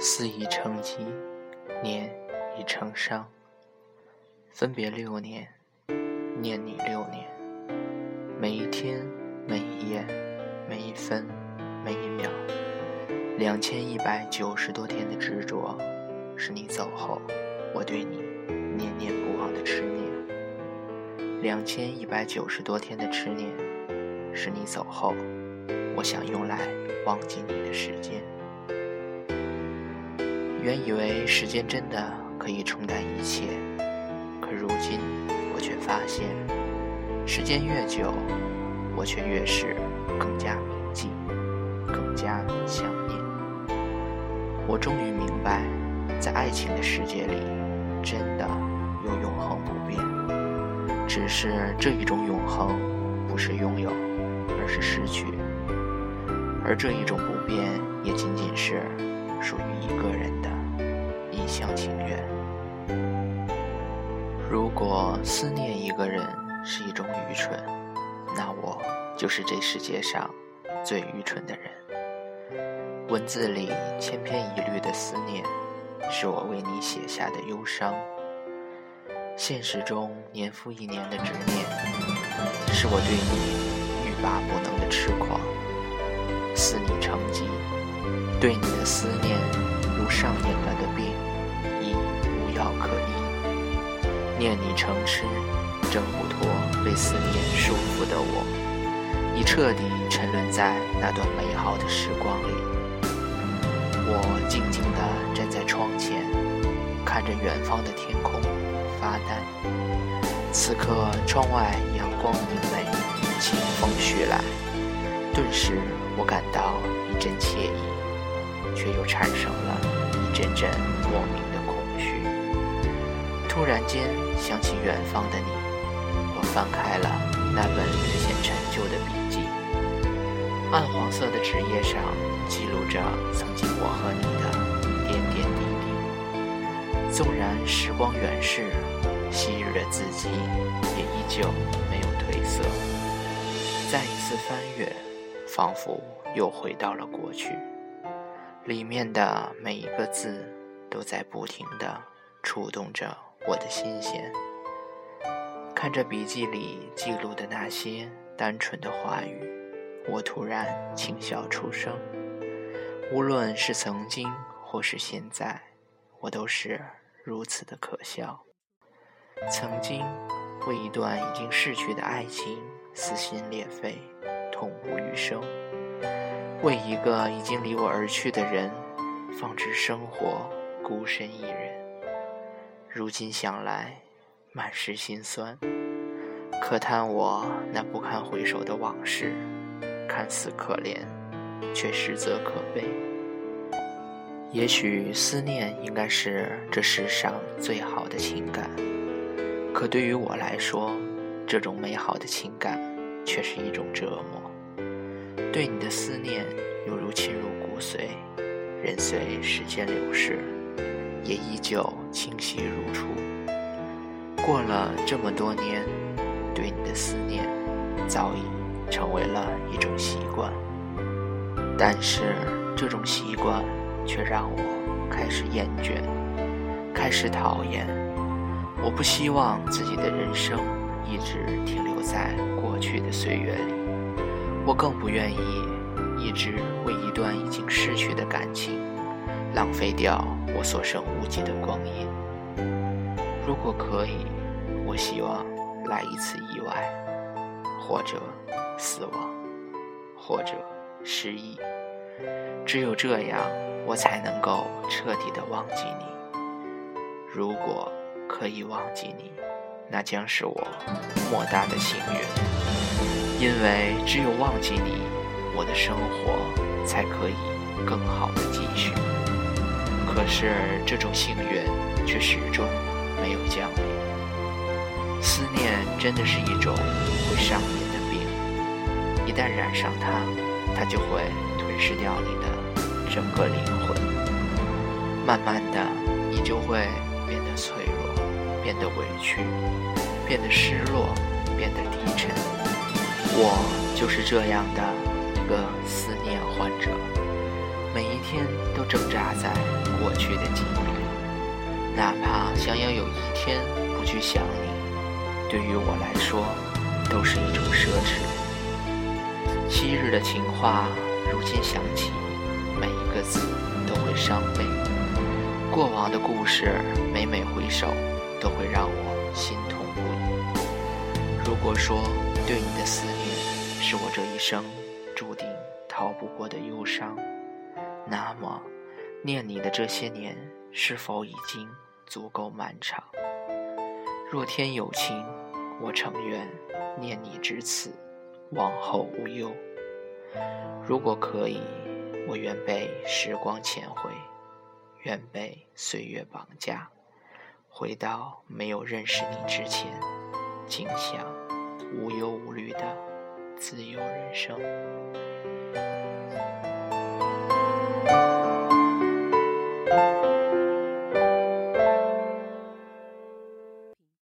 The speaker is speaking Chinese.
思已成疾，念已成伤。分别六年，念你六年。每一天，每一夜，每一分，每一秒，两千一百九十多天的执着，是你走后，我对你念念不忘的痴念。两千一百九十多天的痴念，是你走后，我想用来忘记你的时间。原以为时间真的可以冲淡一切，可如今我却发现，时间越久，我却越是更加铭记，更加想念。我终于明白，在爱情的世界里，只是这一种永恒不是拥有，而是失去，而这一种不变也仅仅是属于一个人的。一厢情愿。如果思念一个人是一种愚蠢，那我就是这世界上最愚蠢的人。文字里千篇一律的思念，是我为你写下的忧伤；现实中年复一年的执念，是我对你欲罢不能的痴狂。思你成疾，对你的思念如上瘾了的病。已无药可医，念你成痴，挣不脱被思念束缚的我，已彻底沉沦在那段美好的时光里。我静静地站在窗前，看着远方的天空，发呆。此刻窗外阳光明媚，清风徐来，顿时我感到一阵惬意，却又产生了一阵阵莫名的空虚。突然间想起远方的你，我翻开了那本略显陈旧的笔记，暗黄色的纸页上记录着曾经我和你的点点滴滴。纵然时光远逝，昔日的字迹也依旧没有褪色。再一次翻阅，仿佛又回到了过去，里面的每一个字都在不停地触动着。我的心弦，看着笔记里记录的那些单纯的话语，我突然轻笑出声。无论是曾经或是现在，我都是如此的可笑。曾经为一段已经逝去的爱情撕心裂肺、痛不欲生；为一个已经离我而去的人放置生活，孤身一人。如今想来，满是心酸。可叹我那不堪回首的往事，看似可怜，却实则可悲。也许思念应该是这世上最好的情感，可对于我来说，这种美好的情感却是一种折磨。对你的思念犹如侵入骨髓，任随时间流逝。也依旧清晰如初。过了这么多年，对你的思念早已成为了一种习惯。但是这种习惯却让我开始厌倦，开始讨厌。我不希望自己的人生一直停留在过去的岁月里，我更不愿意一直为一段已经逝去的感情。浪费掉我所剩无几的光阴。如果可以，我希望来一次意外，或者死亡，或者失忆。只有这样，我才能够彻底的忘记你。如果可以忘记你，那将是我莫大的幸运。因为只有忘记你，我的生活才可以更好的继续。可是这种幸运却始终没有降临。思念真的是一种会上瘾的病，一旦染上它，它就会吞噬掉你的整个灵魂。慢慢的，你就会变得脆弱，变得委屈，变得失落，变得低沉。我就是这样的一个思念患者，每一天都挣扎在过去的记忆里，哪怕想要有一天不去想你，对于我来说都是一种奢侈。昔日的情话，如今想起，每一个字都会伤悲。过往的故事，每每回首，都会让我心痛不已。如果说对你的思念是我这一生注定逃不过的忧伤，那么念你的这些年是否已经足够漫长？若天有情，我诚愿念你至此，往后无忧。如果可以，我愿被时光牵回。愿被岁月绑架，回到没有认识你之前，尽享无忧无虑的自由人生。